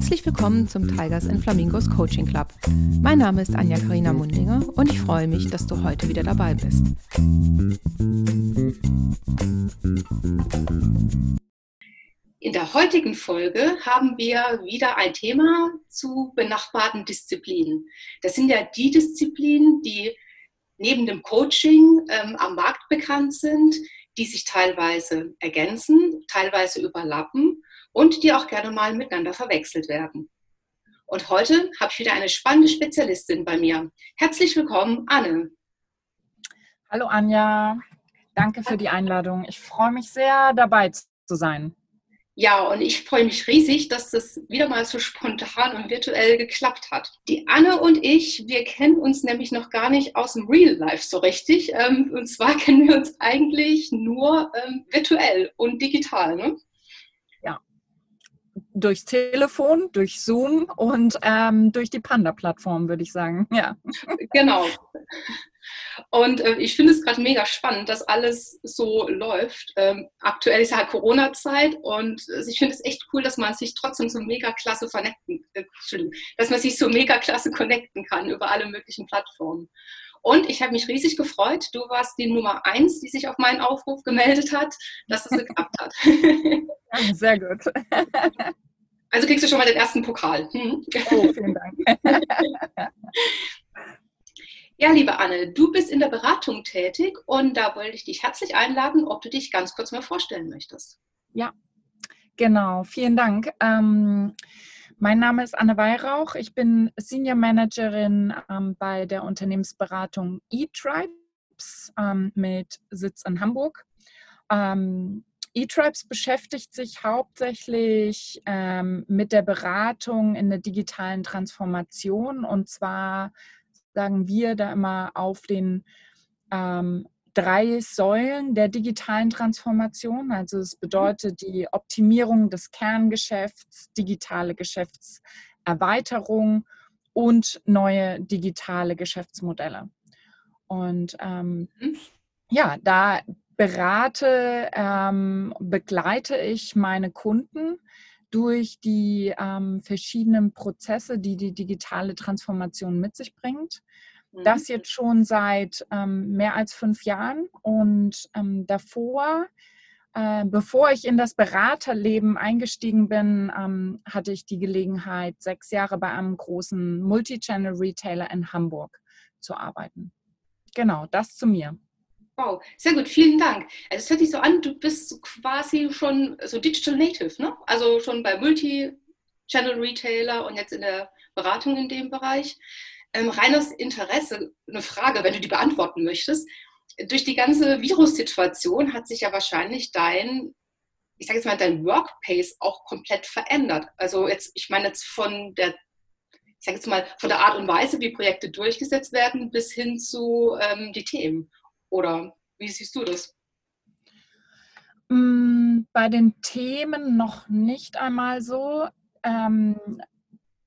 Herzlich willkommen zum Tigers and Flamingos Coaching Club. Mein Name ist Anja Karina Mundinger und ich freue mich, dass du heute wieder dabei bist. In der heutigen Folge haben wir wieder ein Thema zu benachbarten Disziplinen. Das sind ja die Disziplinen, die neben dem Coaching ähm, am Markt bekannt sind, die sich teilweise ergänzen, teilweise überlappen und die auch gerne mal miteinander verwechselt werden. Und heute habe ich wieder eine spannende Spezialistin bei mir. Herzlich willkommen, Anne. Hallo Anja, danke für die Einladung. Ich freue mich sehr, dabei zu sein. Ja, und ich freue mich riesig, dass das wieder mal so spontan und virtuell geklappt hat. Die Anne und ich, wir kennen uns nämlich noch gar nicht aus dem Real Life so richtig. Ähm, und zwar kennen wir uns eigentlich nur ähm, virtuell und digital. Ne? Durchs Telefon, durch Zoom und ähm, durch die Panda-Plattform, würde ich sagen. Ja. Genau. Und äh, ich finde es gerade mega spannend, dass alles so läuft. Ähm, aktuell ist ja halt Corona-Zeit und äh, ich finde es echt cool, dass man sich trotzdem so mega klasse vernetzen, äh, dass man sich so mega klasse connecten kann über alle möglichen Plattformen. Und ich habe mich riesig gefreut. Du warst die Nummer eins, die sich auf meinen Aufruf gemeldet hat, dass es geklappt hat. Sehr gut. Also kriegst du schon mal den ersten Pokal. Hm? Oh, vielen Dank. Ja, liebe Anne, du bist in der Beratung tätig und da wollte ich dich herzlich einladen, ob du dich ganz kurz mal vorstellen möchtest. Ja, genau. Vielen Dank. Ähm, mein Name ist Anne Weihrauch. Ich bin Senior Managerin ähm, bei der Unternehmensberatung eTribes ähm, mit Sitz in Hamburg. Ähm, eTribes beschäftigt sich hauptsächlich ähm, mit der Beratung in der digitalen Transformation und zwar sagen wir da immer auf den ähm, drei Säulen der digitalen Transformation. Also es mhm. bedeutet die Optimierung des Kerngeschäfts, digitale Geschäftserweiterung und neue digitale Geschäftsmodelle. Und ähm, mhm. ja, da berate, ähm, begleite ich meine Kunden durch die ähm, verschiedenen Prozesse, die die digitale Transformation mit sich bringt. Das mhm. jetzt schon seit ähm, mehr als fünf Jahren und ähm, davor, äh, bevor ich in das Beraterleben eingestiegen bin, ähm, hatte ich die Gelegenheit, sechs Jahre bei einem großen Multichannel-Retailer in Hamburg zu arbeiten. Genau, das zu mir. Wow, sehr gut, vielen Dank. Also es hört sich so an, du bist quasi schon so Digital Native, ne? Also schon bei Multi-Channel-Retailer und jetzt in der Beratung in dem Bereich ähm, reines Interesse, eine Frage, wenn du die beantworten möchtest. Durch die ganze Virussituation hat sich ja wahrscheinlich dein, ich sage jetzt mal, dein Workpace auch komplett verändert. Also jetzt, ich meine jetzt von der, ich sage jetzt mal, von der Art und Weise, wie Projekte durchgesetzt werden, bis hin zu ähm, die Themen. Oder wie siehst du das? Mm, bei den Themen noch nicht einmal so. Ähm,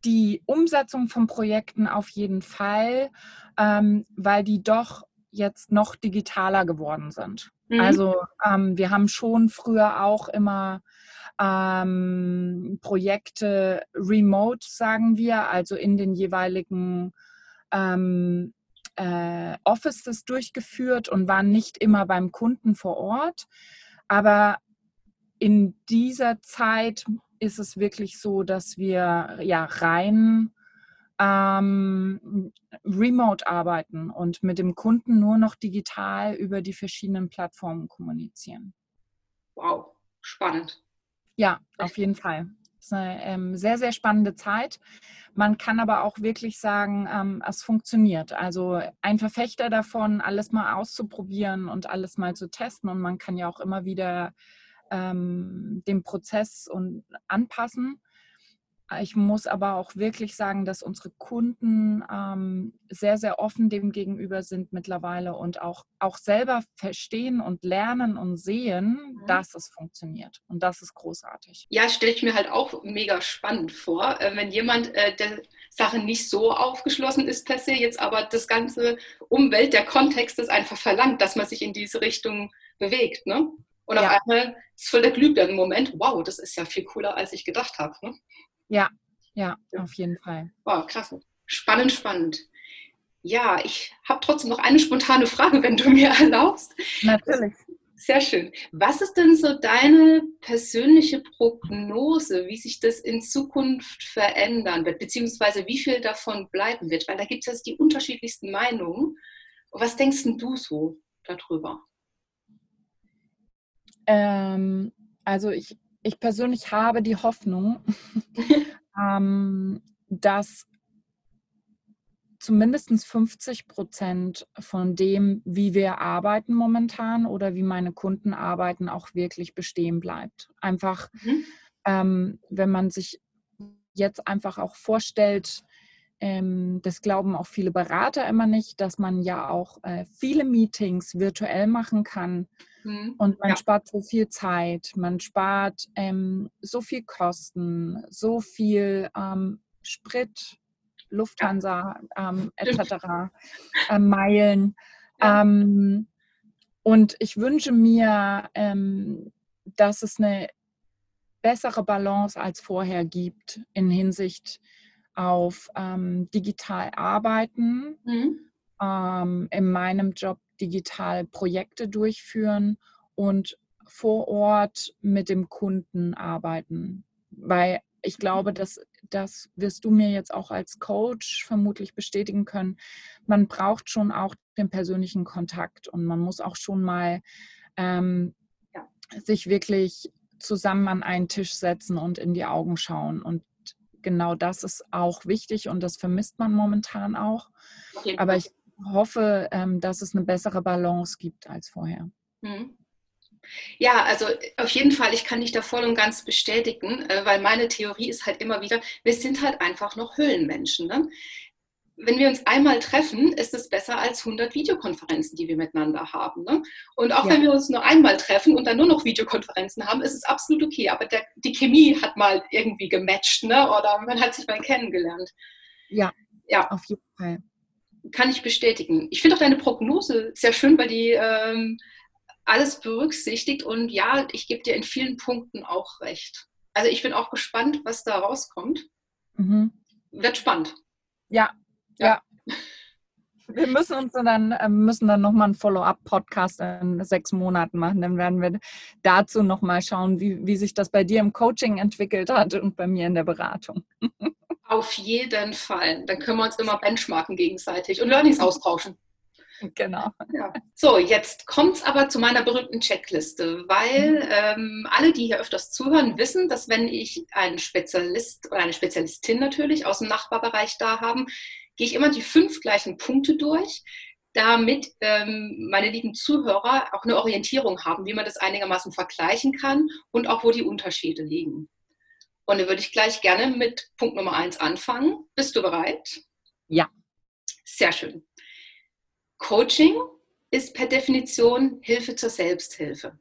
die Umsetzung von Projekten auf jeden Fall, ähm, weil die doch jetzt noch digitaler geworden sind. Mhm. Also ähm, wir haben schon früher auch immer ähm, Projekte remote, sagen wir, also in den jeweiligen ähm, äh, Offices durchgeführt und waren nicht immer beim Kunden vor Ort. Aber in dieser Zeit ist es wirklich so, dass wir ja rein ähm, remote arbeiten und mit dem Kunden nur noch digital über die verschiedenen Plattformen kommunizieren. Wow, spannend. Ja, auf jeden Fall. Es ist eine ähm, sehr, sehr spannende Zeit. Man kann aber auch wirklich sagen, ähm, es funktioniert. Also ein Verfechter davon, alles mal auszuprobieren und alles mal zu testen. Und man kann ja auch immer wieder ähm, den Prozess und anpassen. Ich muss aber auch wirklich sagen, dass unsere Kunden ähm, sehr, sehr offen dem gegenüber sind mittlerweile und auch, auch selber verstehen und lernen und sehen, mhm. dass es funktioniert. Und das ist großartig. Ja, stelle ich mir halt auch mega spannend vor, äh, wenn jemand äh, der Sache nicht so aufgeschlossen ist per se, jetzt aber das ganze Umwelt, der Kontext das einfach verlangt, dass man sich in diese Richtung bewegt. Ne? Und ja. auf einmal ist voll der Glühbirnen-Moment, wow, das ist ja viel cooler, als ich gedacht habe. Ne? Ja, Ja, auf jeden Fall. Wow, krass. Spannend, spannend. Ja, ich habe trotzdem noch eine spontane Frage, wenn du mir erlaubst. Natürlich. Sehr schön. Was ist denn so deine persönliche Prognose, wie sich das in Zukunft verändern wird, beziehungsweise wie viel davon bleiben wird? Weil da gibt es jetzt die unterschiedlichsten Meinungen. Was denkst du so darüber? Ähm, also ich, ich persönlich habe die Hoffnung, ähm, dass zumindest 50 Prozent von dem, wie wir arbeiten momentan oder wie meine Kunden arbeiten, auch wirklich bestehen bleibt. Einfach, mhm. ähm, wenn man sich jetzt einfach auch vorstellt, ähm, das glauben auch viele Berater immer nicht, dass man ja auch äh, viele Meetings virtuell machen kann. Mhm. Und man ja. spart so viel Zeit, man spart ähm, so viel Kosten, so viel ähm, Sprit, Lufthansa ähm, etc., äh, Meilen. Ähm, und ich wünsche mir, ähm, dass es eine bessere Balance als vorher gibt in Hinsicht auf ähm, digital arbeiten, mhm. in meinem Job digital Projekte durchführen und vor Ort mit dem Kunden arbeiten. Weil ich glaube, dass das wirst du mir jetzt auch als Coach vermutlich bestätigen können. Man braucht schon auch den persönlichen Kontakt und man muss auch schon mal ähm, ja. sich wirklich zusammen an einen Tisch setzen und in die Augen schauen. Und genau das ist auch wichtig und das vermisst man momentan auch. Okay. Aber ich hoffe, ähm, dass es eine bessere Balance gibt als vorher. Mhm. Ja, also auf jeden Fall, ich kann dich da voll und ganz bestätigen, äh, weil meine Theorie ist halt immer wieder, wir sind halt einfach noch Höhlenmenschen. Ne? Wenn wir uns einmal treffen, ist es besser als 100 Videokonferenzen, die wir miteinander haben. Ne? Und auch ja. wenn wir uns nur einmal treffen und dann nur noch Videokonferenzen haben, ist es absolut okay. Aber der, die Chemie hat mal irgendwie gematcht ne? oder man hat sich mal kennengelernt. Ja, ja. auf jeden Fall. Kann ich bestätigen. Ich finde auch deine Prognose sehr schön, weil die ähm, alles berücksichtigt und ja, ich gebe dir in vielen Punkten auch recht. Also ich bin auch gespannt, was da rauskommt. Mhm. Wird spannend. Ja, ja. ja. Wir müssen uns dann äh, müssen dann nochmal einen Follow-up-Podcast in sechs Monaten machen. Dann werden wir dazu nochmal schauen, wie, wie sich das bei dir im Coaching entwickelt hat und bei mir in der Beratung. Auf jeden Fall. Dann können wir uns immer benchmarken gegenseitig und Learnings austauschen. Genau. Ja. So, jetzt kommt es aber zu meiner berühmten Checkliste, weil mhm. ähm, alle, die hier öfters zuhören, wissen, dass wenn ich einen Spezialist oder eine Spezialistin natürlich aus dem Nachbarbereich da haben, gehe ich immer die fünf gleichen Punkte durch, damit ähm, meine lieben Zuhörer auch eine Orientierung haben, wie man das einigermaßen vergleichen kann und auch wo die Unterschiede liegen. Und dann würde ich gleich gerne mit Punkt Nummer eins anfangen. Bist du bereit? Ja. Sehr schön. Coaching ist per Definition Hilfe zur Selbsthilfe.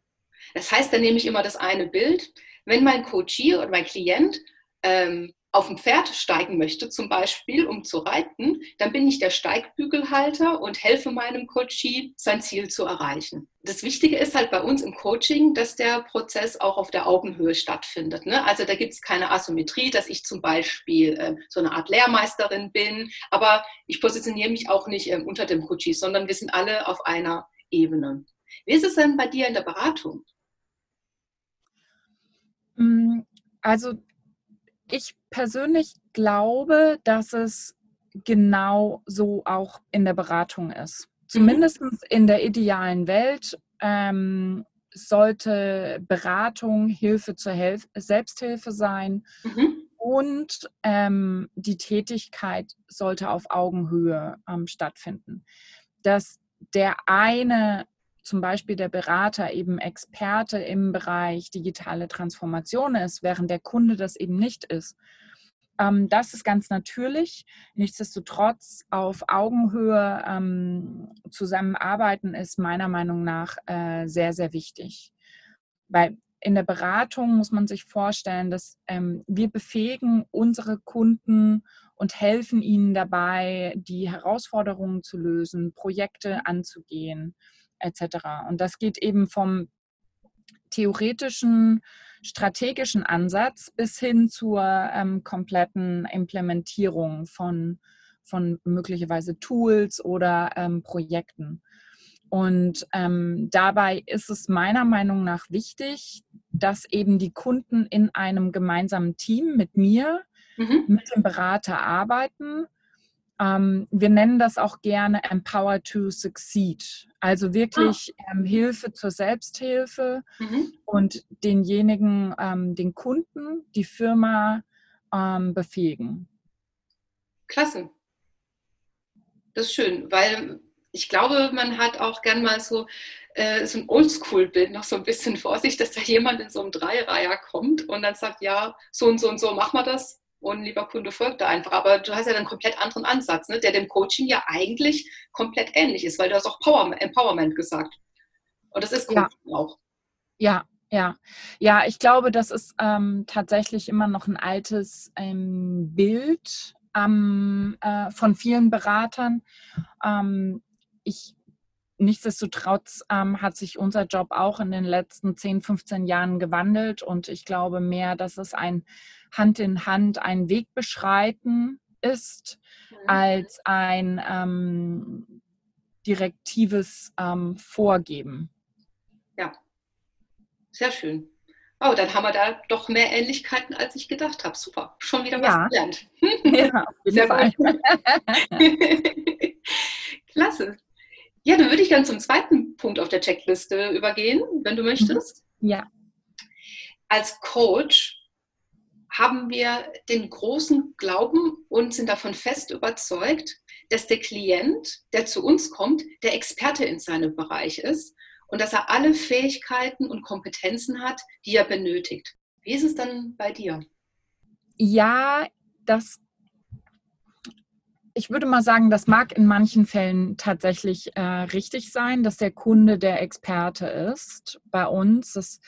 Das heißt, da nehme ich immer das eine Bild. Wenn mein Coachie oder mein Klient ähm, auf ein Pferd steigen möchte, zum Beispiel, um zu reiten, dann bin ich der Steigbügelhalter und helfe meinem Coachee, sein Ziel zu erreichen. Das Wichtige ist halt bei uns im Coaching, dass der Prozess auch auf der Augenhöhe stattfindet. Ne? Also da gibt es keine Asymmetrie, dass ich zum Beispiel äh, so eine Art Lehrmeisterin bin, aber ich positioniere mich auch nicht äh, unter dem Coachee, sondern wir sind alle auf einer Ebene. Wie ist es denn bei dir in der Beratung? Mm, also ich persönlich glaube, dass es genau so auch in der Beratung ist. Mhm. Zumindest in der idealen Welt ähm, sollte Beratung Hilfe zur Hel Selbsthilfe sein mhm. und ähm, die Tätigkeit sollte auf Augenhöhe ähm, stattfinden. Dass der eine zum Beispiel der Berater eben Experte im Bereich digitale Transformation ist, während der Kunde das eben nicht ist. Ähm, das ist ganz natürlich. Nichtsdestotrotz auf Augenhöhe ähm, zusammenarbeiten ist meiner Meinung nach äh, sehr, sehr wichtig. Weil in der Beratung muss man sich vorstellen, dass ähm, wir befähigen unsere Kunden und helfen ihnen dabei, die Herausforderungen zu lösen, Projekte anzugehen etc. Und das geht eben vom theoretischen, strategischen Ansatz bis hin zur ähm, kompletten Implementierung von, von möglicherweise Tools oder ähm, Projekten. Und ähm, dabei ist es meiner Meinung nach wichtig, dass eben die Kunden in einem gemeinsamen Team mit mir, mhm. mit dem Berater arbeiten. Ähm, wir nennen das auch gerne Empower to Succeed. Also wirklich ah. ähm, Hilfe zur Selbsthilfe mhm. und denjenigen, ähm, den Kunden, die Firma ähm, befähigen. Klasse. Das ist schön, weil ich glaube, man hat auch gern mal so, äh, so ein Oldschool-Bild noch so ein bisschen vor sich, dass da jemand in so einem Dreireiher kommt und dann sagt, ja, so und so und so machen wir das und lieber Kunde folgt da einfach. Aber du hast ja einen komplett anderen Ansatz, ne, der dem Coaching ja eigentlich komplett ähnlich ist, weil du hast auch Power, Empowerment gesagt. Und das ist Coaching ja. auch. Ja, ja, ja, ich glaube, das ist ähm, tatsächlich immer noch ein altes ähm, Bild ähm, äh, von vielen Beratern. Ähm, ich nichtsdestotrotz ähm, hat sich unser Job auch in den letzten 10, 15 Jahren gewandelt und ich glaube mehr, dass es ein Hand in Hand ein Weg beschreiten ist, mhm. als ein ähm, direktives ähm, Vorgeben. Ja, sehr schön. Oh, dann haben wir da doch mehr Ähnlichkeiten, als ich gedacht habe. Super, schon wieder was gelernt. Ja, auf jeden Sehr Fall. Klasse. Ja, dann würde ich dann zum zweiten Punkt auf der Checkliste übergehen, wenn du möchtest. Mhm. Ja. Als Coach haben wir den großen Glauben und sind davon fest überzeugt, dass der Klient, der zu uns kommt, der Experte in seinem Bereich ist und dass er alle Fähigkeiten und Kompetenzen hat, die er benötigt. Wie ist es dann bei dir? Ja, das ich würde mal sagen, das mag in manchen Fällen tatsächlich äh, richtig sein, dass der Kunde der Experte ist bei uns. Das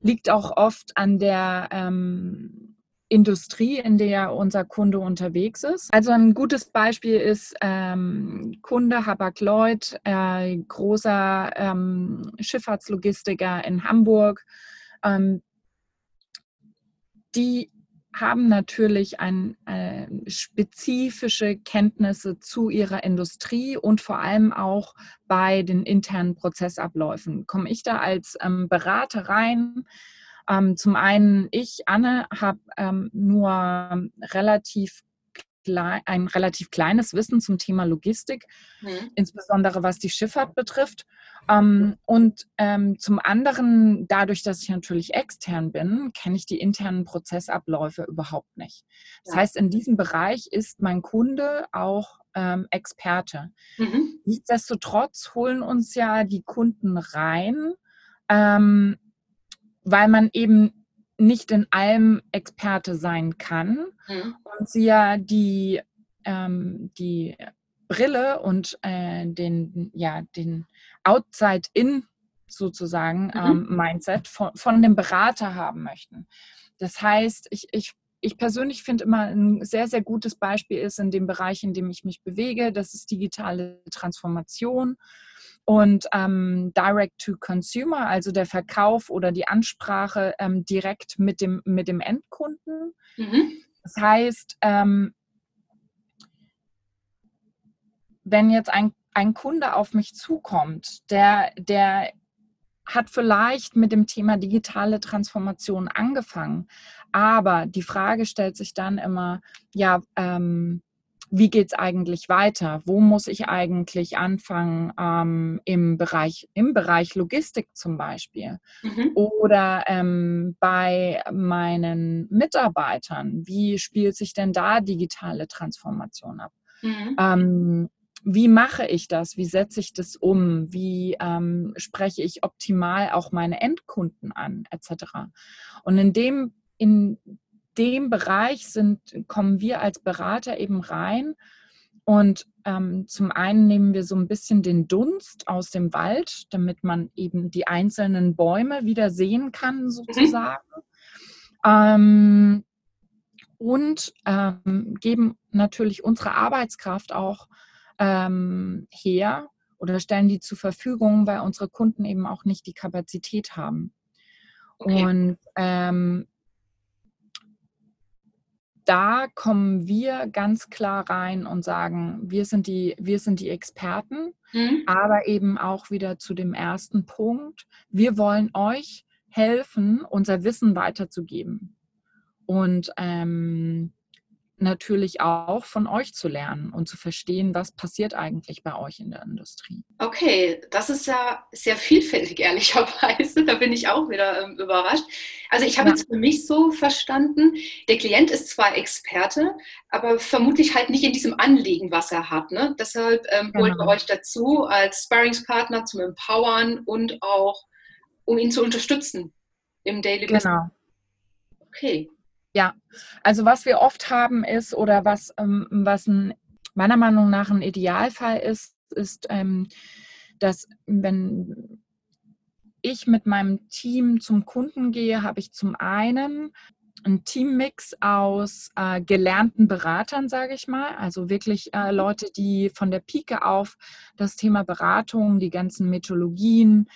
liegt auch oft an der ähm, Industrie, in der unser Kunde unterwegs ist. Also ein gutes Beispiel ist ähm, Kunde Hapag-Lloyd, äh, großer ähm, Schifffahrtslogistiker in Hamburg. Ähm, die haben natürlich ein, äh, spezifische Kenntnisse zu ihrer Industrie und vor allem auch bei den internen Prozessabläufen. Komme ich da als ähm, Berater rein? Ähm, zum einen, ich, Anne, habe ähm, nur relativ ein relativ kleines Wissen zum Thema Logistik, mhm. insbesondere was die Schifffahrt betrifft. Ähm, und ähm, zum anderen, dadurch, dass ich natürlich extern bin, kenne ich die internen Prozessabläufe überhaupt nicht. Das ja. heißt, in diesem Bereich ist mein Kunde auch ähm, Experte. Mhm. Nichtsdestotrotz holen uns ja die Kunden rein, ähm, weil man eben nicht in allem Experte sein kann mhm. und sie ja die, ähm, die Brille und äh, den, ja, den Outside-In sozusagen mhm. ähm, Mindset von, von dem Berater haben möchten. Das heißt, ich, ich, ich persönlich finde immer ein sehr, sehr gutes Beispiel ist in dem Bereich, in dem ich mich bewege, das ist digitale Transformation und ähm, Direct to Consumer, also der Verkauf oder die Ansprache ähm, direkt mit dem, mit dem Endkunden. Mhm. Das heißt, ähm, wenn jetzt ein, ein Kunde auf mich zukommt, der, der hat vielleicht mit dem Thema digitale Transformation angefangen, aber die Frage stellt sich dann immer, ja, ähm, wie geht es eigentlich weiter? Wo muss ich eigentlich anfangen ähm, im, Bereich, im Bereich Logistik zum Beispiel? Mhm. Oder ähm, bei meinen Mitarbeitern, wie spielt sich denn da digitale Transformation ab? Mhm. Ähm, wie mache ich das? Wie setze ich das um? Wie ähm, spreche ich optimal auch meine Endkunden an, etc. Und in dem, in dem Bereich sind, kommen wir als Berater eben rein. Und ähm, zum einen nehmen wir so ein bisschen den Dunst aus dem Wald, damit man eben die einzelnen Bäume wieder sehen kann, mhm. sozusagen. Mhm. Ähm, und ähm, geben natürlich unsere Arbeitskraft auch ähm, her oder stellen die zur Verfügung, weil unsere Kunden eben auch nicht die Kapazität haben. Okay. Und ähm, da kommen wir ganz klar rein und sagen, wir sind die, wir sind die Experten, mhm. aber eben auch wieder zu dem ersten Punkt. Wir wollen euch helfen, unser Wissen weiterzugeben. Und ähm, natürlich auch von euch zu lernen und zu verstehen, was passiert eigentlich bei euch in der Industrie. Okay, das ist ja sehr vielfältig, ehrlicherweise. Da bin ich auch wieder ähm, überrascht. Also ich habe ja. jetzt für mich so verstanden, der Klient ist zwar Experte, aber vermutlich halt nicht in diesem Anliegen, was er hat. Ne? Deshalb ähm, genau. holen wir euch dazu als Sparringspartner zum Empowern und auch, um ihn zu unterstützen im Daily Business. Genau. Okay. Ja, also was wir oft haben ist oder was, ähm, was ein, meiner Meinung nach ein Idealfall ist, ist, ähm, dass wenn ich mit meinem Team zum Kunden gehe, habe ich zum einen einen Teammix aus äh, gelernten Beratern, sage ich mal, also wirklich äh, Leute, die von der Pike auf das Thema Beratung, die ganzen Methodologien,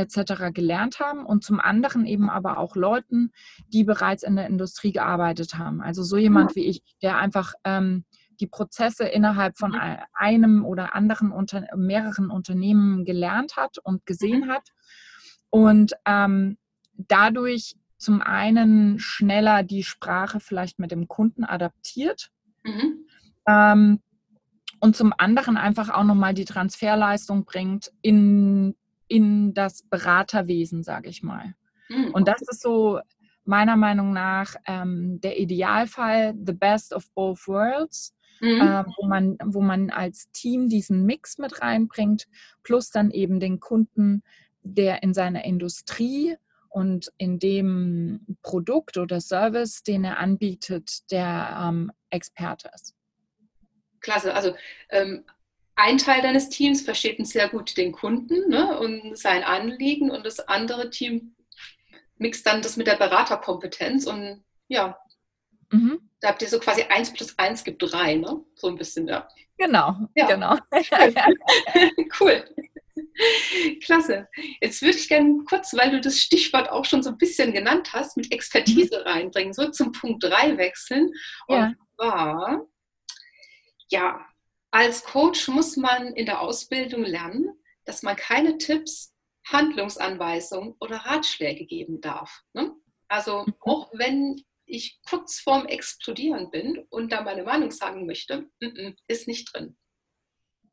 etc. gelernt haben und zum anderen eben aber auch Leuten, die bereits in der Industrie gearbeitet haben. Also so jemand wie ich, der einfach ähm, die Prozesse innerhalb von einem oder anderen unter, mehreren Unternehmen gelernt hat und gesehen mhm. hat und ähm, dadurch zum einen schneller die Sprache vielleicht mit dem Kunden adaptiert. Mhm. Ähm, und zum anderen einfach auch nochmal die Transferleistung bringt in in das Beraterwesen, sage ich mal. Mhm. Und das ist so meiner Meinung nach ähm, der Idealfall, the best of both worlds, mhm. äh, wo, man, wo man als Team diesen Mix mit reinbringt, plus dann eben den Kunden, der in seiner Industrie und in dem Produkt oder Service, den er anbietet, der ähm, Experte ist. Klasse, also ähm, ein Teil deines Teams versteht sehr gut den Kunden ne, und sein Anliegen und das andere Team mixt dann das mit der Beraterkompetenz und ja, mhm. da habt ihr so quasi eins plus eins gibt drei, ne? So ein bisschen, ja. Genau, ja. genau. cool. Klasse. Jetzt würde ich gerne kurz, weil du das Stichwort auch schon so ein bisschen genannt hast, mit Expertise mhm. reinbringen, so zum Punkt 3 wechseln. Und ja. zwar, ja, als Coach muss man in der Ausbildung lernen, dass man keine Tipps, Handlungsanweisungen oder Ratschläge geben darf. Ne? Also mhm. auch wenn ich kurz vorm Explodieren bin und da meine Meinung sagen möchte, ist nicht drin.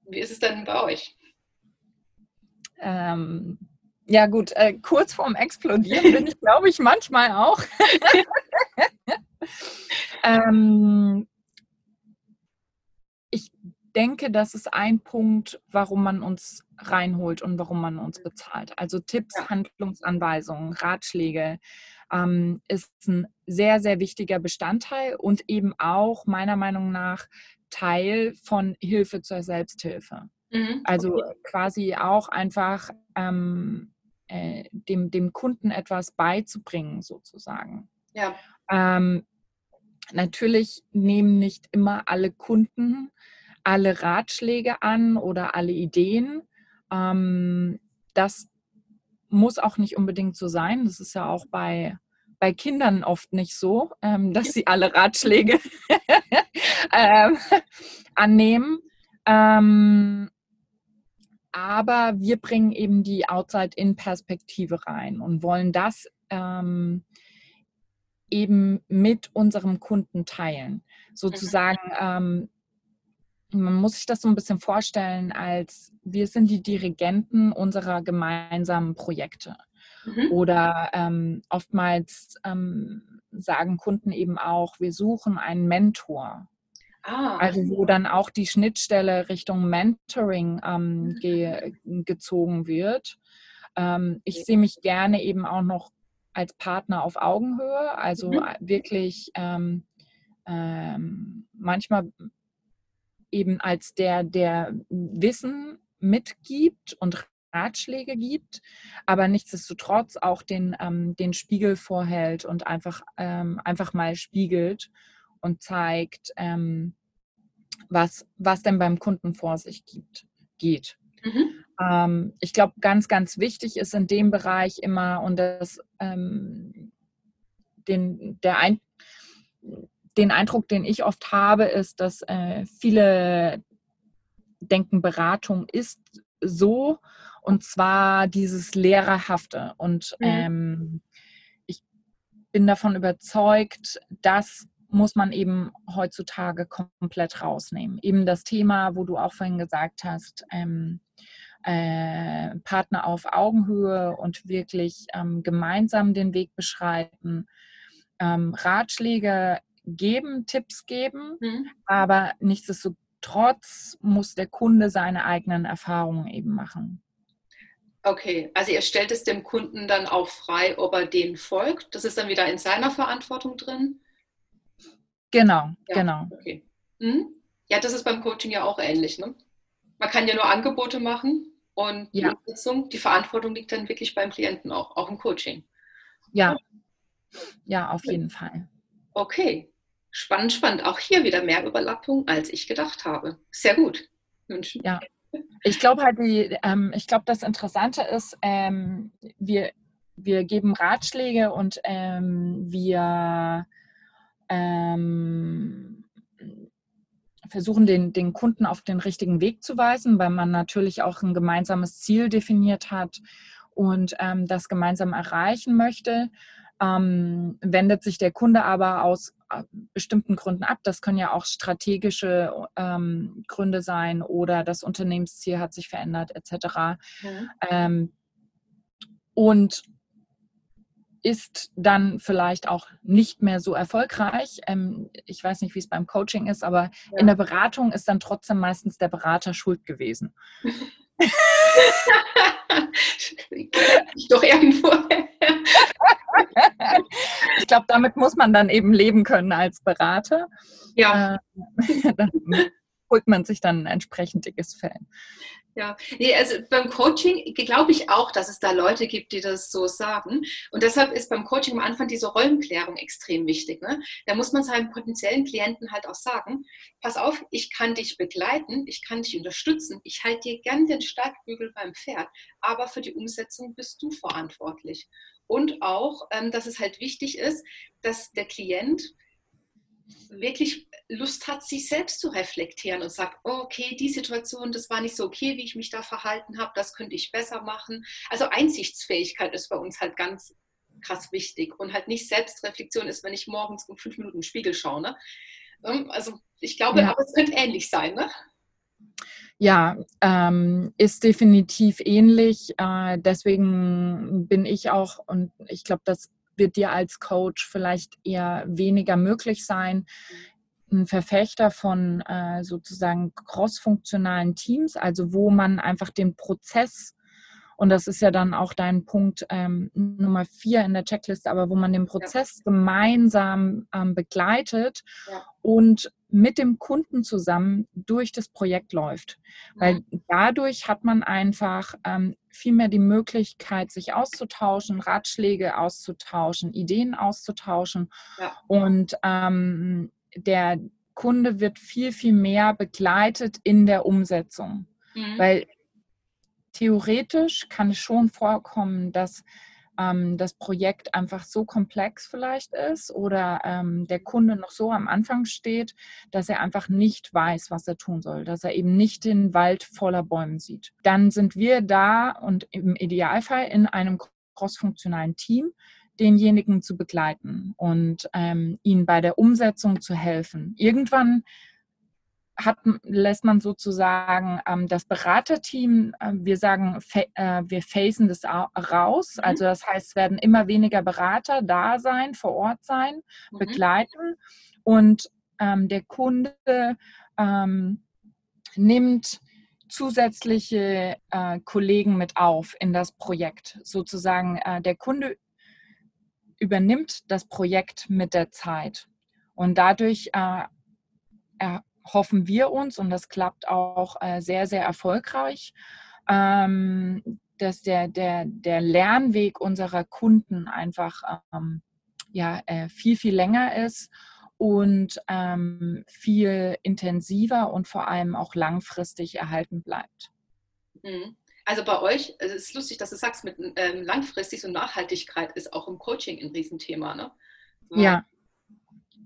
Wie ist es denn bei euch? Ähm, ja gut, äh, kurz vorm Explodieren bin ich, glaube ich, manchmal auch. ähm, denke, das ist ein Punkt, warum man uns reinholt und warum man uns bezahlt. Also Tipps, ja. Handlungsanweisungen, Ratschläge ähm, ist ein sehr, sehr wichtiger Bestandteil und eben auch meiner Meinung nach Teil von Hilfe zur Selbsthilfe. Mhm. Also okay. quasi auch einfach ähm, äh, dem, dem Kunden etwas beizubringen, sozusagen. Ja. Ähm, natürlich nehmen nicht immer alle Kunden alle Ratschläge an oder alle Ideen. Ähm, das muss auch nicht unbedingt so sein. Das ist ja auch bei, bei Kindern oft nicht so, ähm, dass sie alle Ratschläge ähm, annehmen. Ähm, aber wir bringen eben die Outside-In-Perspektive rein und wollen das ähm, eben mit unserem Kunden teilen. Sozusagen mhm. ähm, man muss sich das so ein bisschen vorstellen, als wir sind die Dirigenten unserer gemeinsamen Projekte. Mhm. Oder ähm, oftmals ähm, sagen Kunden eben auch, wir suchen einen Mentor. Ah. Also wo dann auch die Schnittstelle Richtung Mentoring ähm, mhm. ge gezogen wird. Ähm, ich sehe mich gerne eben auch noch als Partner auf Augenhöhe, also mhm. wirklich ähm, ähm, manchmal eben als der, der Wissen mitgibt und Ratschläge gibt, aber nichtsdestotrotz auch den, ähm, den Spiegel vorhält und einfach, ähm, einfach mal spiegelt und zeigt, ähm, was, was denn beim Kunden vor sich gibt, geht. Mhm. Ähm, ich glaube, ganz, ganz wichtig ist in dem Bereich immer, und das ähm, den, der ein, den Eindruck, den ich oft habe, ist, dass äh, viele denken, Beratung ist so, und zwar dieses Lehrerhafte. Und mhm. ähm, ich bin davon überzeugt, dass muss man eben heutzutage komplett rausnehmen. Eben das Thema, wo du auch vorhin gesagt hast, ähm, äh, Partner auf Augenhöhe und wirklich ähm, gemeinsam den Weg beschreiten, ähm, Ratschläge geben, Tipps geben, mhm. aber nichtsdestotrotz muss der Kunde seine eigenen Erfahrungen eben machen. Okay, also ihr stellt es dem Kunden dann auch frei, ob er den folgt. Das ist dann wieder in seiner Verantwortung drin. Genau, ja, genau. Okay. Mhm. Ja, das ist beim Coaching ja auch ähnlich. Ne? Man kann ja nur Angebote machen und ja. die Umsetzung, die Verantwortung liegt dann wirklich beim Klienten auch, auch im Coaching. Ja, ja, auf jeden Fall. Okay, spannend, spannend. Auch hier wieder mehr Überlappung, als ich gedacht habe. Sehr gut. Wünschen. Ja. Ich glaube halt, die, ähm, ich glaube, das Interessante ist, ähm, wir, wir geben Ratschläge und ähm, wir ähm, versuchen, den, den Kunden auf den richtigen Weg zu weisen, weil man natürlich auch ein gemeinsames Ziel definiert hat und ähm, das gemeinsam erreichen möchte. Ähm, wendet sich der Kunde aber aus bestimmten Gründen ab. Das können ja auch strategische ähm, Gründe sein oder das Unternehmensziel hat sich verändert etc. Mhm. Ähm, und ist dann vielleicht auch nicht mehr so erfolgreich. Ähm, ich weiß nicht, wie es beim Coaching ist, aber ja. in der Beratung ist dann trotzdem meistens der Berater schuld gewesen. ich doch irgendwo. ich glaube, damit muss man dann eben leben können als Berater. Ja. Äh, dann holt man sich dann ein entsprechend dickes Fell. Ja, nee, also beim Coaching glaube ich auch, dass es da Leute gibt, die das so sagen. Und deshalb ist beim Coaching am Anfang diese Rollenklärung extrem wichtig. Ne? Da muss man seinem potenziellen Klienten halt auch sagen, pass auf, ich kann dich begleiten, ich kann dich unterstützen, ich halte dir gern den Steigbügel beim Pferd, aber für die Umsetzung bist du verantwortlich. Und auch, ähm, dass es halt wichtig ist, dass der Klient wirklich Lust hat, sich selbst zu reflektieren und sagt, oh, okay, die Situation, das war nicht so okay, wie ich mich da verhalten habe, das könnte ich besser machen. Also Einsichtsfähigkeit ist bei uns halt ganz krass wichtig und halt nicht Selbstreflexion ist, wenn ich morgens um fünf Minuten im Spiegel schaue. Ne? Ähm, also ich glaube, ja. es könnte ähnlich sein. Ne? Ja, ähm, ist definitiv ähnlich. Äh, deswegen bin ich auch, und ich glaube, das wird dir als Coach vielleicht eher weniger möglich sein. Ein Verfechter von äh, sozusagen crossfunktionalen Teams, also wo man einfach den Prozess und das ist ja dann auch dein Punkt ähm, Nummer vier in der Checkliste, aber wo man den Prozess ja. gemeinsam ähm, begleitet ja. und mit dem Kunden zusammen durch das Projekt läuft. Weil dadurch hat man einfach ähm, viel mehr die Möglichkeit, sich auszutauschen, Ratschläge auszutauschen, Ideen auszutauschen. Ja. Und ähm, der Kunde wird viel, viel mehr begleitet in der Umsetzung. Mhm. Weil theoretisch kann es schon vorkommen, dass ähm, das Projekt einfach so komplex vielleicht ist oder ähm, der Kunde noch so am Anfang steht, dass er einfach nicht weiß, was er tun soll, dass er eben nicht den Wald voller Bäumen sieht. Dann sind wir da und im Idealfall in einem crossfunktionalen Team, denjenigen zu begleiten und ähm, ihnen bei der Umsetzung zu helfen. Irgendwann hat, lässt man sozusagen ähm, das Beraterteam, äh, wir sagen, äh, wir facen das raus. Mhm. Also das heißt, es werden immer weniger Berater da sein, vor Ort sein, mhm. begleiten. Und ähm, der Kunde ähm, nimmt zusätzliche äh, Kollegen mit auf in das Projekt. Sozusagen äh, der Kunde übernimmt das Projekt mit der Zeit. Und dadurch äh, er hoffen wir uns, und das klappt auch äh, sehr, sehr erfolgreich, ähm, dass der, der, der Lernweg unserer Kunden einfach ähm, ja, äh, viel, viel länger ist und ähm, viel intensiver und vor allem auch langfristig erhalten bleibt. Mhm. Also bei euch, es ist lustig, dass du sagst, mit ähm, langfristig und Nachhaltigkeit ist auch im Coaching ein Riesenthema. Ne? Ja.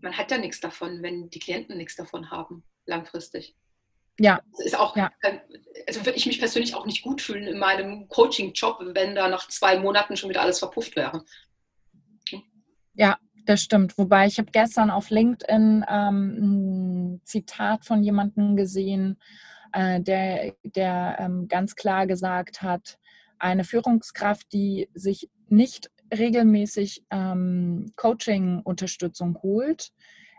Man hat ja nichts davon, wenn die Klienten nichts davon haben, langfristig. Ja. Das ist auch, ja. also würde ich mich persönlich auch nicht gut fühlen in meinem Coaching-Job, wenn da nach zwei Monaten schon wieder alles verpufft wäre. Ja, das stimmt. Wobei ich habe gestern auf LinkedIn ähm, ein Zitat von jemandem gesehen, äh, der, der ähm, ganz klar gesagt hat, eine Führungskraft, die sich nicht regelmäßig ähm, Coaching-Unterstützung holt,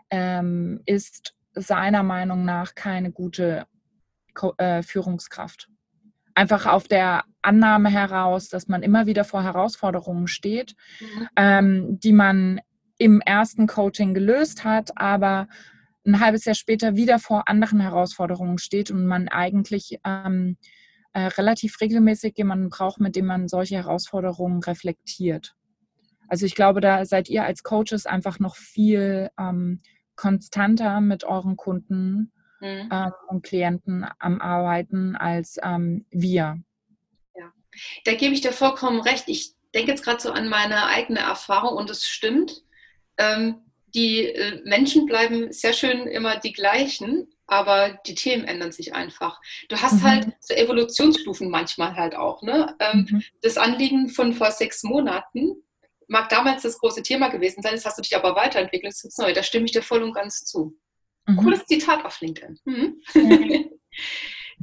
ähm, ist seiner Meinung nach keine gute Co äh, Führungskraft. Einfach auf der Annahme heraus, dass man immer wieder vor Herausforderungen steht, mhm. ähm, die man im ersten Coaching gelöst hat, aber ein halbes Jahr später wieder vor anderen Herausforderungen steht und man eigentlich ähm, äh, relativ regelmäßig jemanden braucht, mit dem man solche Herausforderungen reflektiert. Also ich glaube, da seid ihr als Coaches einfach noch viel ähm, konstanter mit euren Kunden mhm. ähm, und Klienten am Arbeiten als ähm, wir. Ja, da gebe ich dir vollkommen recht. Ich denke jetzt gerade so an meine eigene Erfahrung und es stimmt. Ähm, die äh, Menschen bleiben sehr schön immer die gleichen, aber die Themen ändern sich einfach. Du hast mhm. halt so Evolutionsstufen manchmal halt auch. Ne? Ähm, mhm. Das Anliegen von vor sechs Monaten mag damals das große Thema gewesen sein, jetzt hast du dich aber weiterentwickelt, das ist neu. Da stimme ich dir voll und ganz zu. Mhm. Cooles Zitat auf LinkedIn. Mhm.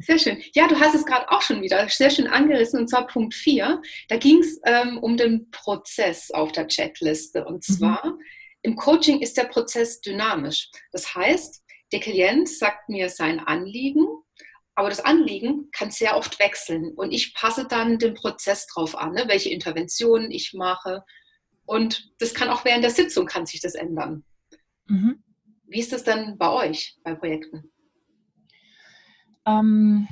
Sehr schön. Ja, du hast es gerade auch schon wieder sehr schön angerissen, und zwar Punkt 4. Da ging es ähm, um den Prozess auf der Checkliste. Und mhm. zwar, mhm. im Coaching ist der Prozess dynamisch. Das heißt, der Klient sagt mir sein Anliegen, aber das Anliegen kann sehr oft wechseln. Und ich passe dann den Prozess drauf an, ne, welche Interventionen ich mache. Und das kann auch während der Sitzung kann sich das ändern. Mhm. Wie ist das dann bei euch, bei Projekten? Ähm,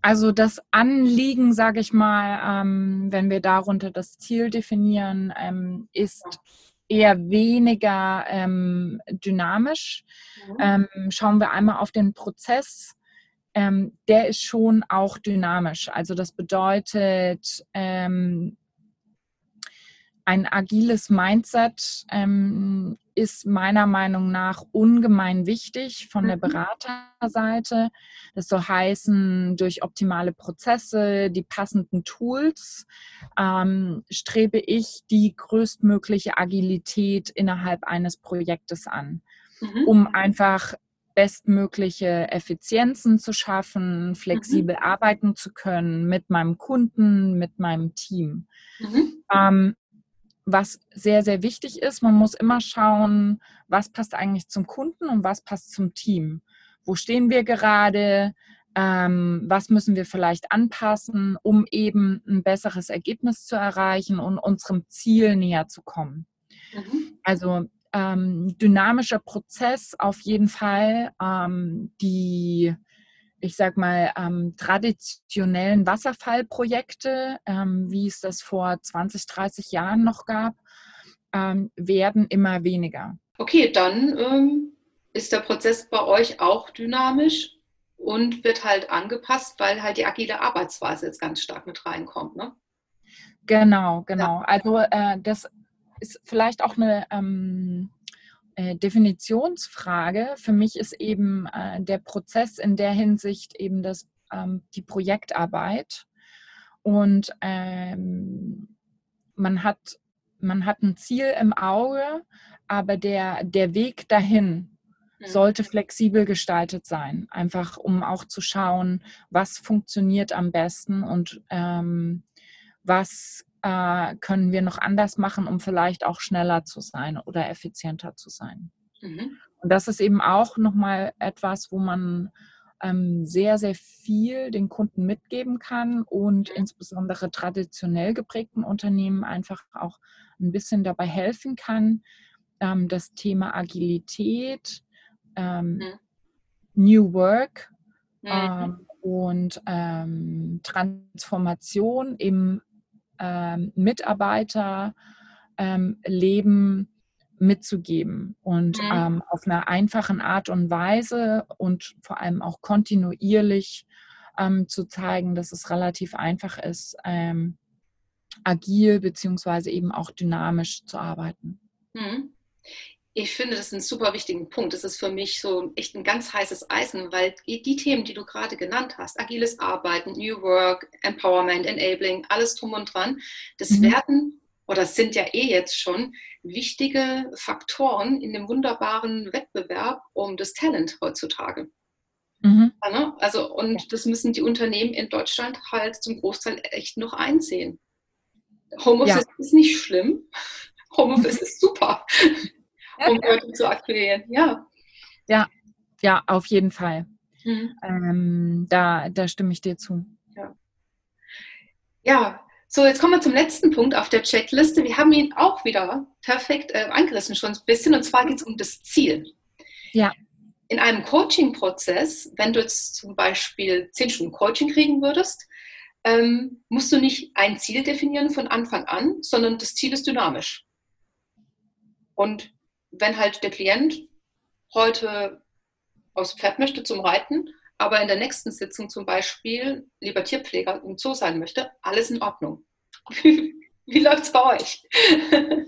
also das Anliegen, sage ich mal, ähm, wenn wir darunter das Ziel definieren, ähm, ist eher weniger ähm, dynamisch. Mhm. Ähm, schauen wir einmal auf den Prozess. Ähm, der ist schon auch dynamisch. Also das bedeutet, ähm, ein agiles Mindset ähm, ist meiner Meinung nach ungemein wichtig von der mhm. Beraterseite. Das soll heißen, durch optimale Prozesse, die passenden Tools, ähm, strebe ich die größtmögliche Agilität innerhalb eines Projektes an, mhm. um einfach bestmögliche Effizienzen zu schaffen, flexibel mhm. arbeiten zu können mit meinem Kunden, mit meinem Team. Mhm. Ähm, was sehr, sehr wichtig ist. Man muss immer schauen, was passt eigentlich zum Kunden und was passt zum Team. Wo stehen wir gerade? Ähm, was müssen wir vielleicht anpassen, um eben ein besseres Ergebnis zu erreichen und unserem Ziel näher zu kommen? Mhm. Also ähm, dynamischer Prozess auf jeden Fall. Ähm, die ich sag mal, ähm, traditionellen Wasserfallprojekte, ähm, wie es das vor 20, 30 Jahren noch gab, ähm, werden immer weniger. Okay, dann ähm, ist der Prozess bei euch auch dynamisch und wird halt angepasst, weil halt die agile Arbeitsweise jetzt ganz stark mit reinkommt. Ne? Genau, genau. Ja. Also äh, das ist vielleicht auch eine ähm, äh, Definitionsfrage. Für mich ist eben äh, der Prozess in der Hinsicht eben das, ähm, die Projektarbeit. Und ähm, man, hat, man hat ein Ziel im Auge, aber der, der Weg dahin mhm. sollte flexibel gestaltet sein. Einfach um auch zu schauen, was funktioniert am besten und ähm, was äh, können wir noch anders machen, um vielleicht auch schneller zu sein oder effizienter zu sein. Mhm. Und das ist eben auch nochmal etwas, wo man ähm, sehr, sehr viel den Kunden mitgeben kann und mhm. insbesondere traditionell geprägten Unternehmen einfach auch ein bisschen dabei helfen kann, ähm, das Thema Agilität, ähm, mhm. New Work mhm. ähm, und ähm, Transformation im ähm, Mitarbeiterleben ähm, mitzugeben und mhm. ähm, auf einer einfachen Art und Weise und vor allem auch kontinuierlich ähm, zu zeigen, dass es relativ einfach ist, ähm, agil beziehungsweise eben auch dynamisch zu arbeiten. Mhm. Ich finde das einen super wichtigen Punkt. Das ist für mich so echt ein ganz heißes Eisen, weil die Themen, die du gerade genannt hast, agiles Arbeiten, New Work, Empowerment, Enabling, alles drum und dran, das mhm. werden oder sind ja eh jetzt schon wichtige Faktoren in dem wunderbaren Wettbewerb um das Talent heutzutage. Mhm. Ne? Also, und das müssen die Unternehmen in Deutschland halt zum Großteil echt noch einsehen. Homeoffice ja. ist nicht schlimm. Homeoffice ist super, um Leute zu akquirieren. Ja. Ja, ja, auf jeden Fall. Mhm. Ähm, da, da stimme ich dir zu. Ja. ja, so, jetzt kommen wir zum letzten Punkt auf der Checkliste. Wir haben ihn auch wieder perfekt äh, angerissen schon ein bisschen, und zwar geht es um das Ziel. Ja. In einem Coaching-Prozess, wenn du jetzt zum Beispiel zehn Stunden Coaching kriegen würdest, ähm, musst du nicht ein Ziel definieren von Anfang an, sondern das Ziel ist dynamisch. Und wenn halt der Klient heute aufs Pferd möchte zum Reiten, aber in der nächsten Sitzung zum Beispiel lieber Tierpfleger im Zoo sein möchte, alles in Ordnung. Wie läuft es bei euch?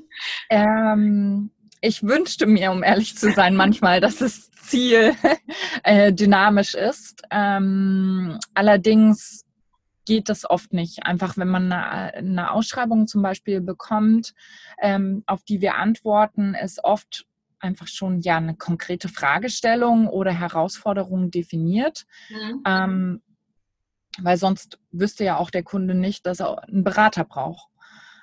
Ähm, ich wünschte mir, um ehrlich zu sein, manchmal, dass das Ziel äh, dynamisch ist. Ähm, allerdings geht das oft nicht. Einfach wenn man eine, eine Ausschreibung zum Beispiel bekommt, ähm, auf die wir antworten, ist oft einfach schon ja eine konkrete Fragestellung oder Herausforderung definiert. Mhm. Ähm, weil sonst wüsste ja auch der Kunde nicht, dass er einen Berater braucht.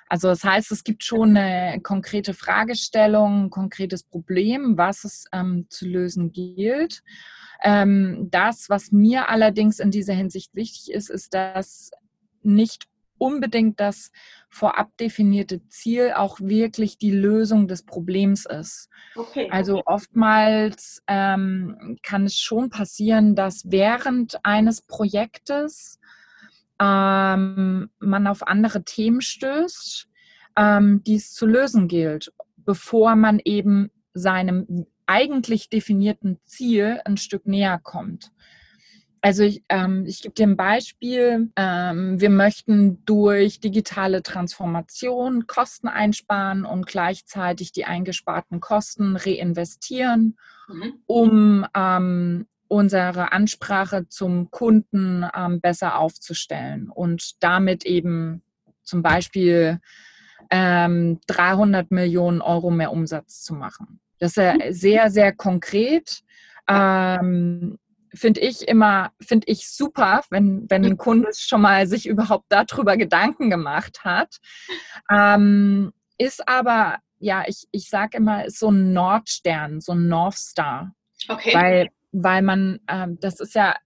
Also das heißt, es gibt schon eine konkrete Fragestellung, ein konkretes Problem, was es ähm, zu lösen gilt. Ähm, das, was mir allerdings in dieser Hinsicht wichtig ist, ist, dass nicht unbedingt das vorab definierte Ziel auch wirklich die Lösung des Problems ist. Okay. Also oftmals ähm, kann es schon passieren, dass während eines Projektes ähm, man auf andere Themen stößt, ähm, die es zu lösen gilt, bevor man eben seinem eigentlich definierten Ziel ein Stück näher kommt. Also ich, ähm, ich gebe dir ein Beispiel. Ähm, wir möchten durch digitale Transformation Kosten einsparen und gleichzeitig die eingesparten Kosten reinvestieren, mhm. um ähm, unsere Ansprache zum Kunden ähm, besser aufzustellen und damit eben zum Beispiel 300 ähm, Millionen Euro mehr Umsatz zu machen. Das ist ja mhm. sehr, sehr konkret. Ähm, finde ich immer, finde ich super, wenn, wenn ein Kunde schon mal sich überhaupt darüber Gedanken gemacht hat. Ähm, ist aber, ja, ich, ich sage immer, ist so ein Nordstern, so ein North Star. Okay. Weil, weil man, ähm, das ist ja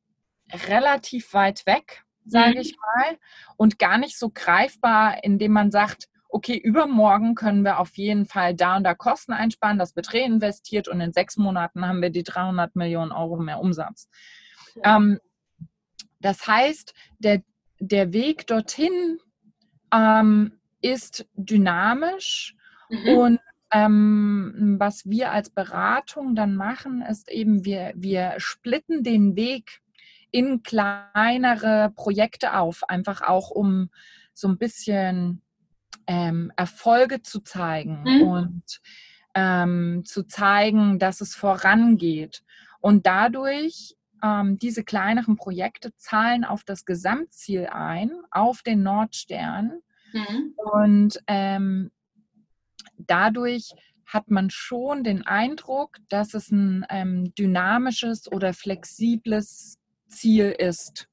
relativ weit weg, sage mhm. ich mal, und gar nicht so greifbar, indem man sagt, okay, übermorgen können wir auf jeden Fall da und da Kosten einsparen, das wird reinvestiert und in sechs Monaten haben wir die 300 Millionen Euro mehr Umsatz. Ja. Ähm, das heißt, der, der Weg dorthin ähm, ist dynamisch mhm. und ähm, was wir als Beratung dann machen, ist eben, wir, wir splitten den Weg in kleinere Projekte auf, einfach auch um so ein bisschen ähm, Erfolge zu zeigen mhm. und ähm, zu zeigen, dass es vorangeht. Und dadurch, ähm, diese kleineren Projekte zahlen auf das Gesamtziel ein, auf den Nordstern. Mhm. Und ähm, dadurch hat man schon den Eindruck, dass es ein ähm, dynamisches oder flexibles Ziel ist.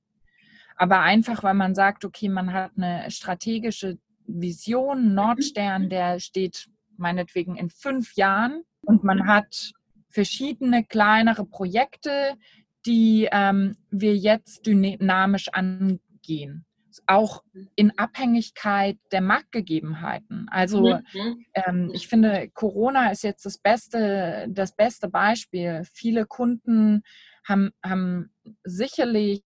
Aber einfach, weil man sagt, okay, man hat eine strategische Vision, mhm. Nordstern, der steht meinetwegen in fünf Jahren und man hat verschiedene kleinere Projekte, die ähm, wir jetzt dynamisch angehen. Auch in Abhängigkeit der Marktgegebenheiten. Also mhm. ähm, ich finde, Corona ist jetzt das beste, das beste Beispiel. Viele Kunden haben, haben sicherlich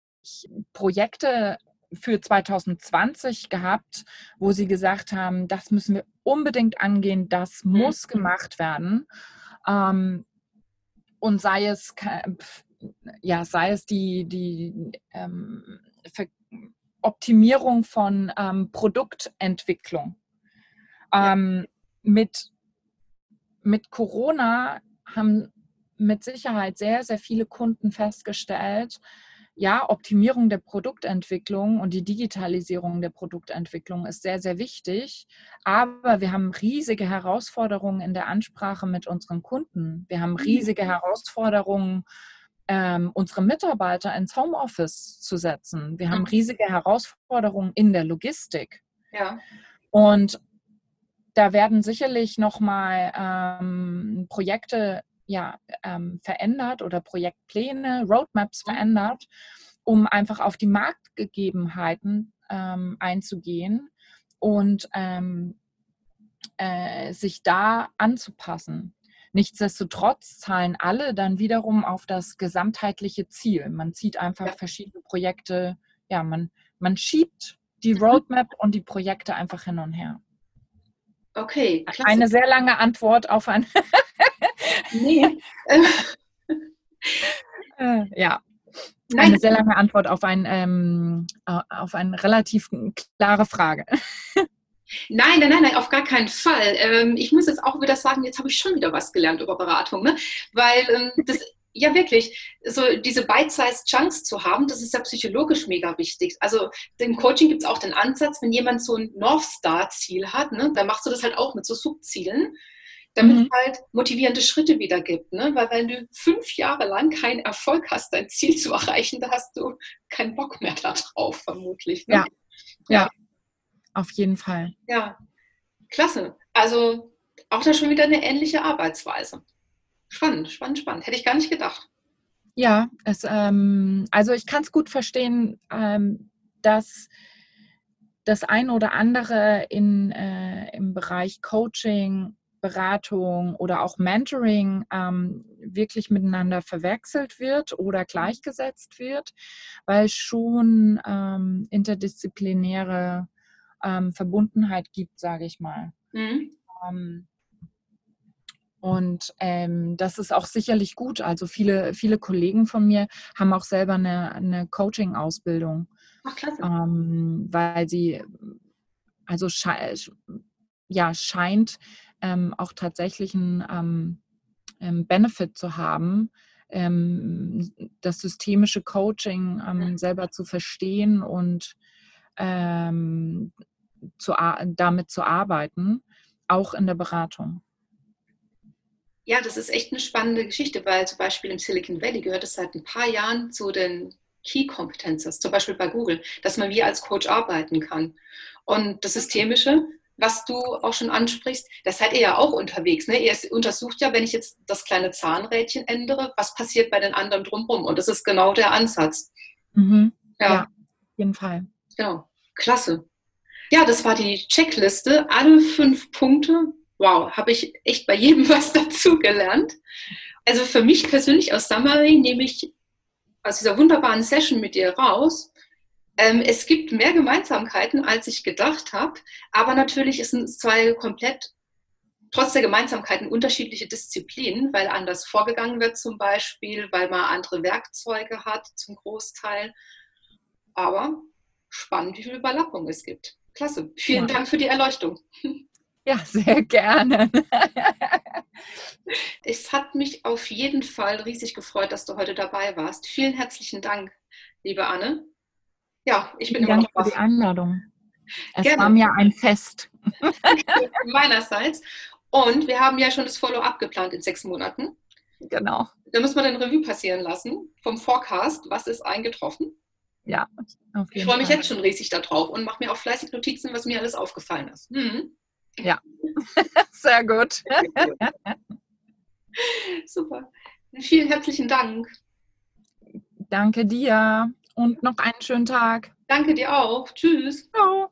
Projekte für 2020 gehabt, wo sie gesagt haben, das müssen wir unbedingt angehen, das mhm. muss gemacht werden. Ähm, und sei es, ja, sei es die, die ähm, Optimierung von ähm, Produktentwicklung. Ähm, mit, mit Corona haben mit Sicherheit sehr, sehr viele Kunden festgestellt, ja, Optimierung der Produktentwicklung und die Digitalisierung der Produktentwicklung ist sehr, sehr wichtig. Aber wir haben riesige Herausforderungen in der Ansprache mit unseren Kunden. Wir haben mhm. riesige Herausforderungen, ähm, unsere Mitarbeiter ins Homeoffice zu setzen. Wir haben mhm. riesige Herausforderungen in der Logistik. Ja. Und da werden sicherlich nochmal ähm, Projekte ja, ähm, verändert oder Projektpläne, Roadmaps mhm. verändert, um einfach auf die Marktgegebenheiten ähm, einzugehen und ähm, äh, sich da anzupassen. Nichtsdestotrotz zahlen alle dann wiederum auf das gesamtheitliche Ziel. Man zieht einfach ja. verschiedene Projekte, ja, man, man schiebt die mhm. Roadmap und die Projekte einfach hin und her. Okay. Klasse. Eine sehr lange Antwort auf ein. nee. äh, ja. Nein. Eine sehr lange Antwort auf, ein, ähm, auf eine relativ klare Frage. Nein, nein, nein, nein, auf gar keinen Fall. Ähm, ich muss jetzt auch wieder sagen, jetzt habe ich schon wieder was gelernt über Beratung, ne? weil ähm, das ja, wirklich. So diese Bite-sized Chunks zu haben, das ist ja psychologisch mega wichtig. Also im Coaching gibt es auch den Ansatz, wenn jemand so ein North Star-Ziel hat, ne, dann machst du das halt auch mit so Subzielen, damit mhm. es halt motivierende Schritte wieder gibt. Ne? Weil wenn du fünf Jahre lang keinen Erfolg hast, dein Ziel zu erreichen, da hast du keinen Bock mehr darauf, vermutlich. Ne? Ja. ja, auf jeden Fall. Ja, klasse. Also auch da schon wieder eine ähnliche Arbeitsweise. Spannend, spannend, spannend. Hätte ich gar nicht gedacht. Ja, es, ähm, also ich kann es gut verstehen, ähm, dass das ein oder andere in, äh, im Bereich Coaching, Beratung oder auch Mentoring ähm, wirklich miteinander verwechselt wird oder gleichgesetzt wird, weil schon ähm, interdisziplinäre ähm, Verbundenheit gibt, sage ich mal. Mhm. Ähm, und ähm, das ist auch sicherlich gut. Also viele, viele Kollegen von mir haben auch selber eine, eine Coaching-Ausbildung. Ähm, weil sie, also ja, scheint ähm, auch tatsächlich einen ähm, ähm, Benefit zu haben, ähm, das systemische Coaching selber zu verstehen und zu, damit zu arbeiten, auch in der Beratung. Ja, das ist echt eine spannende Geschichte, weil zum Beispiel im Silicon Valley gehört es seit ein paar Jahren zu den Key Competences, zum Beispiel bei Google, dass man wie als Coach arbeiten kann. Und das Systemische, was du auch schon ansprichst, das seid ihr ja auch unterwegs. Ne? Ihr untersucht ja, wenn ich jetzt das kleine Zahnrädchen ändere, was passiert bei den anderen drumherum. Und das ist genau der Ansatz. Mhm. Ja. ja, auf jeden Fall. Genau, klasse. Ja, das war die Checkliste. Alle fünf Punkte wow, habe ich echt bei jedem was dazugelernt. Also für mich persönlich aus Summary nehme ich aus dieser wunderbaren Session mit dir raus. Ähm, es gibt mehr Gemeinsamkeiten, als ich gedacht habe, aber natürlich sind es zwei komplett, trotz der Gemeinsamkeiten, unterschiedliche Disziplinen, weil anders vorgegangen wird zum Beispiel, weil man andere Werkzeuge hat zum Großteil. Aber spannend, wie viel Überlappung es gibt. Klasse. Vielen ja. Dank für die Erleuchtung. Ja, sehr gerne. es hat mich auf jeden Fall riesig gefreut, dass du heute dabei warst. Vielen herzlichen Dank, liebe Anne. Ja, ich bin Vielen immer Dank für die Einladung. Es gerne. war mir ein Fest. Meinerseits. Und wir haben ja schon das Follow-up geplant in sechs Monaten. Genau. Da müssen wir den Revue passieren lassen vom Forecast. Was ist eingetroffen? Ja. ich freue mich Fall. jetzt schon riesig darauf und mache mir auch fleißig Notizen, was mir alles aufgefallen ist. Mhm. Ja, sehr gut. Super. Vielen herzlichen Dank. Danke dir und noch einen schönen Tag. Danke dir auch. Tschüss. Ciao.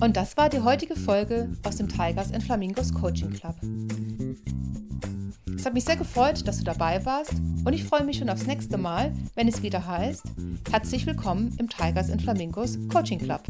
Und das war die heutige Folge aus dem Tigers and Flamingos Coaching Club. Es hat mich sehr gefreut, dass du dabei warst und ich freue mich schon aufs nächste Mal, wenn es wieder heißt, herzlich willkommen im Tigers and Flamingos Coaching Club.